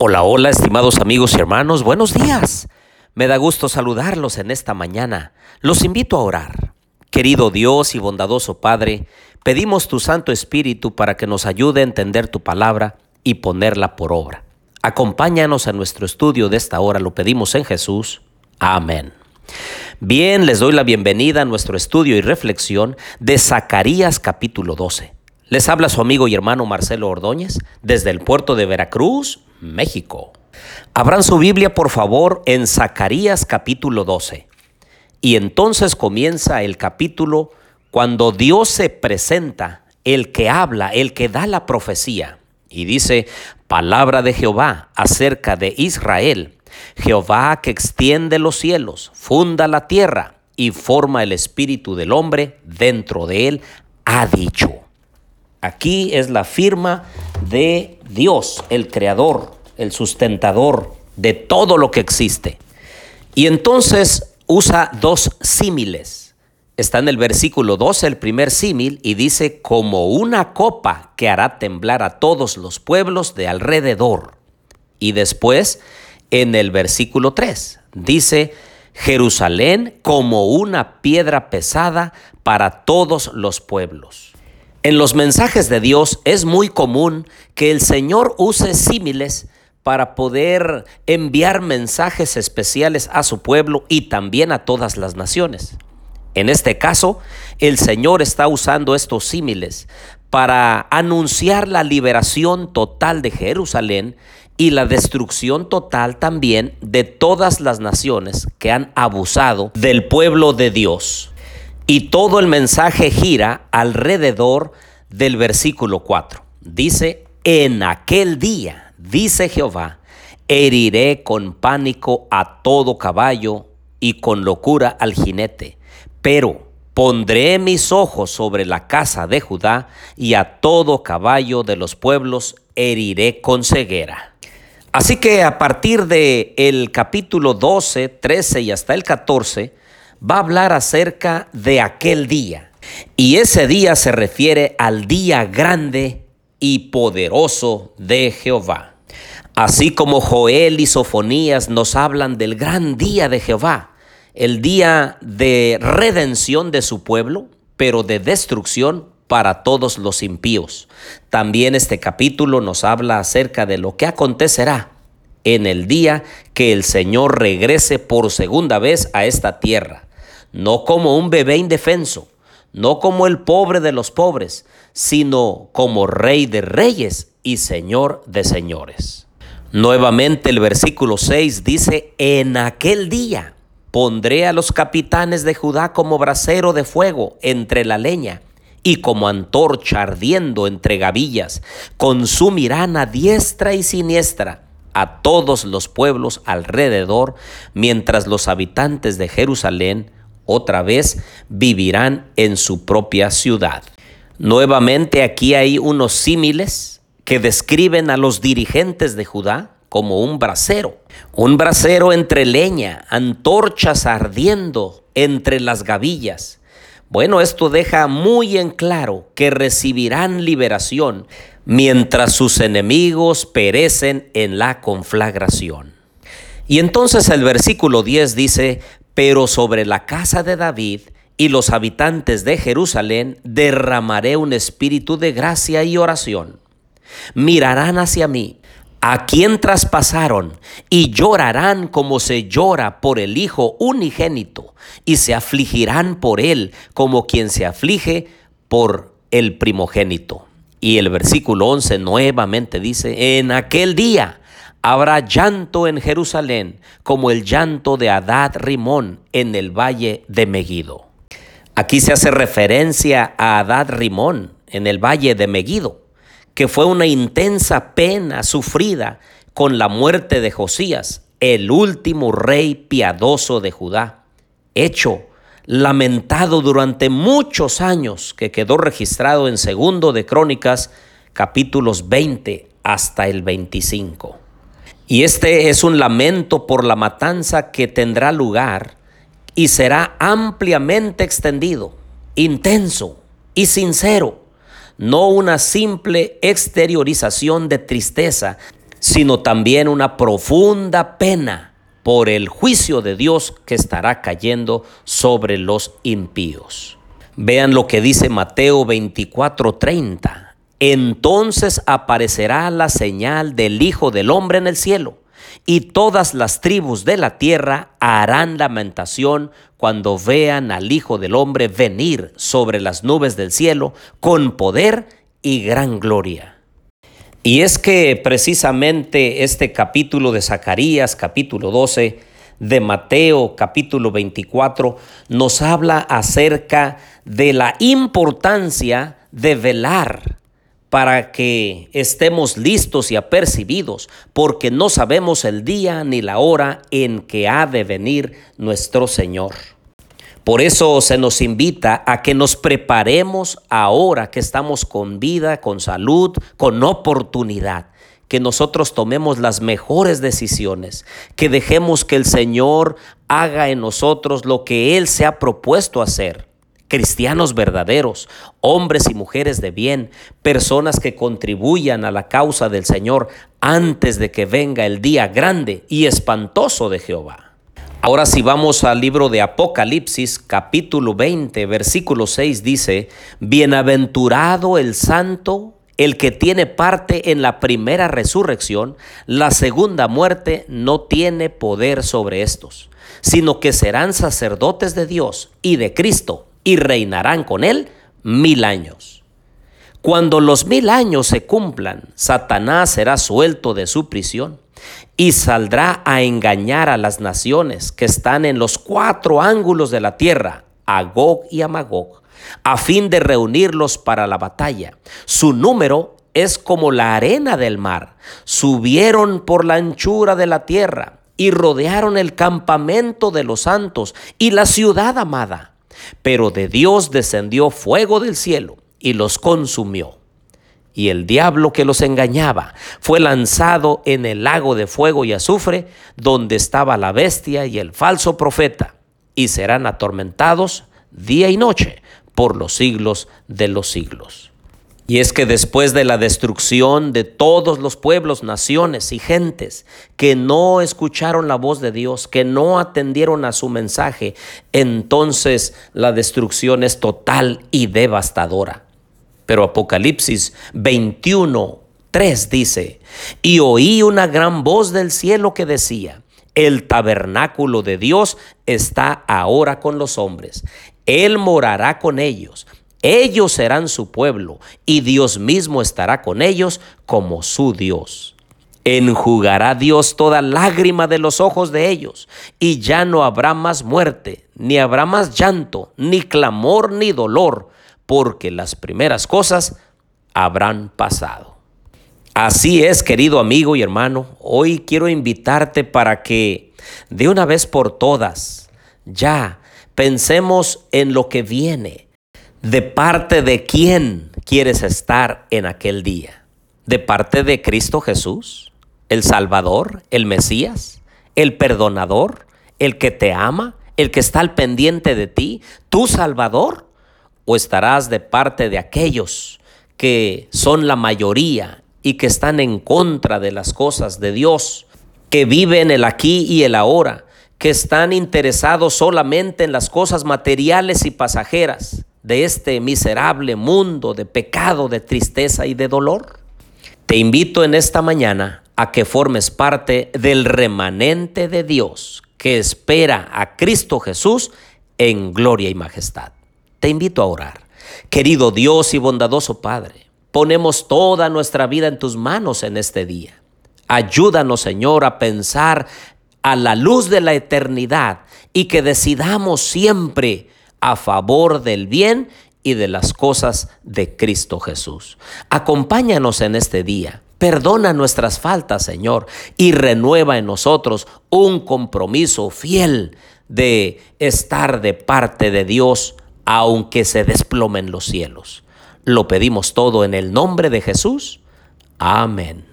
Hola, hola, estimados amigos y hermanos, buenos días. Me da gusto saludarlos en esta mañana. Los invito a orar. Querido Dios y bondadoso Padre, pedimos tu Santo Espíritu para que nos ayude a entender tu palabra y ponerla por obra. Acompáñanos a nuestro estudio de esta hora, lo pedimos en Jesús. Amén. Bien, les doy la bienvenida a nuestro estudio y reflexión de Zacarías capítulo 12. Les habla su amigo y hermano Marcelo Ordóñez desde el puerto de Veracruz, México. Abran su Biblia, por favor, en Zacarías capítulo 12. Y entonces comienza el capítulo cuando Dios se presenta, el que habla, el que da la profecía. Y dice, palabra de Jehová acerca de Israel. Jehová que extiende los cielos, funda la tierra y forma el espíritu del hombre dentro de él, ha dicho. Aquí es la firma de Dios, el creador, el sustentador de todo lo que existe. Y entonces usa dos símiles. Está en el versículo 12 el primer símil y dice, como una copa que hará temblar a todos los pueblos de alrededor. Y después, en el versículo 3, dice, Jerusalén como una piedra pesada para todos los pueblos. En los mensajes de Dios es muy común que el Señor use símiles para poder enviar mensajes especiales a su pueblo y también a todas las naciones. En este caso, el Señor está usando estos símiles para anunciar la liberación total de Jerusalén y la destrucción total también de todas las naciones que han abusado del pueblo de Dios. Y todo el mensaje gira alrededor del versículo 4. Dice, en aquel día, dice Jehová, heriré con pánico a todo caballo y con locura al jinete, pero pondré mis ojos sobre la casa de Judá y a todo caballo de los pueblos heriré con ceguera. Así que a partir de el capítulo 12, 13 y hasta el 14, va a hablar acerca de aquel día. Y ese día se refiere al día grande y poderoso de Jehová. Así como Joel y Sofonías nos hablan del gran día de Jehová, el día de redención de su pueblo, pero de destrucción para todos los impíos. También este capítulo nos habla acerca de lo que acontecerá en el día que el Señor regrese por segunda vez a esta tierra no como un bebé indefenso, no como el pobre de los pobres, sino como rey de reyes y señor de señores. Nuevamente el versículo 6 dice, en aquel día pondré a los capitanes de Judá como brasero de fuego entre la leña y como antorcha ardiendo entre gavillas, consumirán a diestra y siniestra a todos los pueblos alrededor, mientras los habitantes de Jerusalén otra vez vivirán en su propia ciudad. Nuevamente aquí hay unos símiles que describen a los dirigentes de Judá como un brasero, un brasero entre leña, antorchas ardiendo entre las gavillas. Bueno, esto deja muy en claro que recibirán liberación mientras sus enemigos perecen en la conflagración. Y entonces el versículo 10 dice, pero sobre la casa de David y los habitantes de Jerusalén derramaré un espíritu de gracia y oración. Mirarán hacia mí, a quien traspasaron, y llorarán como se llora por el Hijo unigénito, y se afligirán por él como quien se aflige por el primogénito. Y el versículo 11 nuevamente dice, en aquel día Habrá llanto en Jerusalén como el llanto de Adad Rimón en el valle de Megido. Aquí se hace referencia a Adad Rimón en el valle de Megido, que fue una intensa pena sufrida con la muerte de Josías, el último rey piadoso de Judá, hecho lamentado durante muchos años que quedó registrado en segundo de Crónicas capítulos 20 hasta el 25. Y este es un lamento por la matanza que tendrá lugar y será ampliamente extendido, intenso y sincero, no una simple exteriorización de tristeza, sino también una profunda pena por el juicio de Dios que estará cayendo sobre los impíos. Vean lo que dice Mateo 24:30. Entonces aparecerá la señal del Hijo del Hombre en el cielo, y todas las tribus de la tierra harán lamentación cuando vean al Hijo del Hombre venir sobre las nubes del cielo con poder y gran gloria. Y es que precisamente este capítulo de Zacarías, capítulo 12, de Mateo capítulo 24 nos habla acerca de la importancia de velar para que estemos listos y apercibidos, porque no sabemos el día ni la hora en que ha de venir nuestro Señor. Por eso se nos invita a que nos preparemos ahora que estamos con vida, con salud, con oportunidad que nosotros tomemos las mejores decisiones, que dejemos que el Señor haga en nosotros lo que Él se ha propuesto hacer. Cristianos verdaderos, hombres y mujeres de bien, personas que contribuyan a la causa del Señor antes de que venga el día grande y espantoso de Jehová. Ahora si vamos al libro de Apocalipsis capítulo 20 versículo 6 dice, Bienaventurado el santo el que tiene parte en la primera resurrección, la segunda muerte no tiene poder sobre estos, sino que serán sacerdotes de Dios y de Cristo y reinarán con él mil años. Cuando los mil años se cumplan, Satanás será suelto de su prisión y saldrá a engañar a las naciones que están en los cuatro ángulos de la tierra, a Gog y a Magog a fin de reunirlos para la batalla. Su número es como la arena del mar. Subieron por la anchura de la tierra y rodearon el campamento de los santos y la ciudad amada. Pero de Dios descendió fuego del cielo y los consumió. Y el diablo que los engañaba fue lanzado en el lago de fuego y azufre, donde estaba la bestia y el falso profeta, y serán atormentados día y noche por los siglos de los siglos. Y es que después de la destrucción de todos los pueblos, naciones y gentes que no escucharon la voz de Dios, que no atendieron a su mensaje, entonces la destrucción es total y devastadora. Pero Apocalipsis 21, 3 dice, y oí una gran voz del cielo que decía, el tabernáculo de Dios está ahora con los hombres. Él morará con ellos. Ellos serán su pueblo y Dios mismo estará con ellos como su Dios. Enjugará Dios toda lágrima de los ojos de ellos y ya no habrá más muerte, ni habrá más llanto, ni clamor, ni dolor, porque las primeras cosas habrán pasado. Así es, querido amigo y hermano, hoy quiero invitarte para que de una vez por todas ya Pensemos en lo que viene. ¿De parte de quién quieres estar en aquel día? ¿De parte de Cristo Jesús? ¿El Salvador? ¿El Mesías? ¿El Perdonador? ¿El que te ama? ¿El que está al pendiente de ti? ¿Tu Salvador? ¿O estarás de parte de aquellos que son la mayoría y que están en contra de las cosas de Dios, que viven el aquí y el ahora? que están interesados solamente en las cosas materiales y pasajeras de este miserable mundo de pecado, de tristeza y de dolor? Te invito en esta mañana a que formes parte del remanente de Dios que espera a Cristo Jesús en gloria y majestad. Te invito a orar. Querido Dios y bondadoso Padre, ponemos toda nuestra vida en tus manos en este día. Ayúdanos, Señor, a pensar a la luz de la eternidad y que decidamos siempre a favor del bien y de las cosas de Cristo Jesús. Acompáñanos en este día. Perdona nuestras faltas, Señor, y renueva en nosotros un compromiso fiel de estar de parte de Dios, aunque se desplomen los cielos. Lo pedimos todo en el nombre de Jesús. Amén.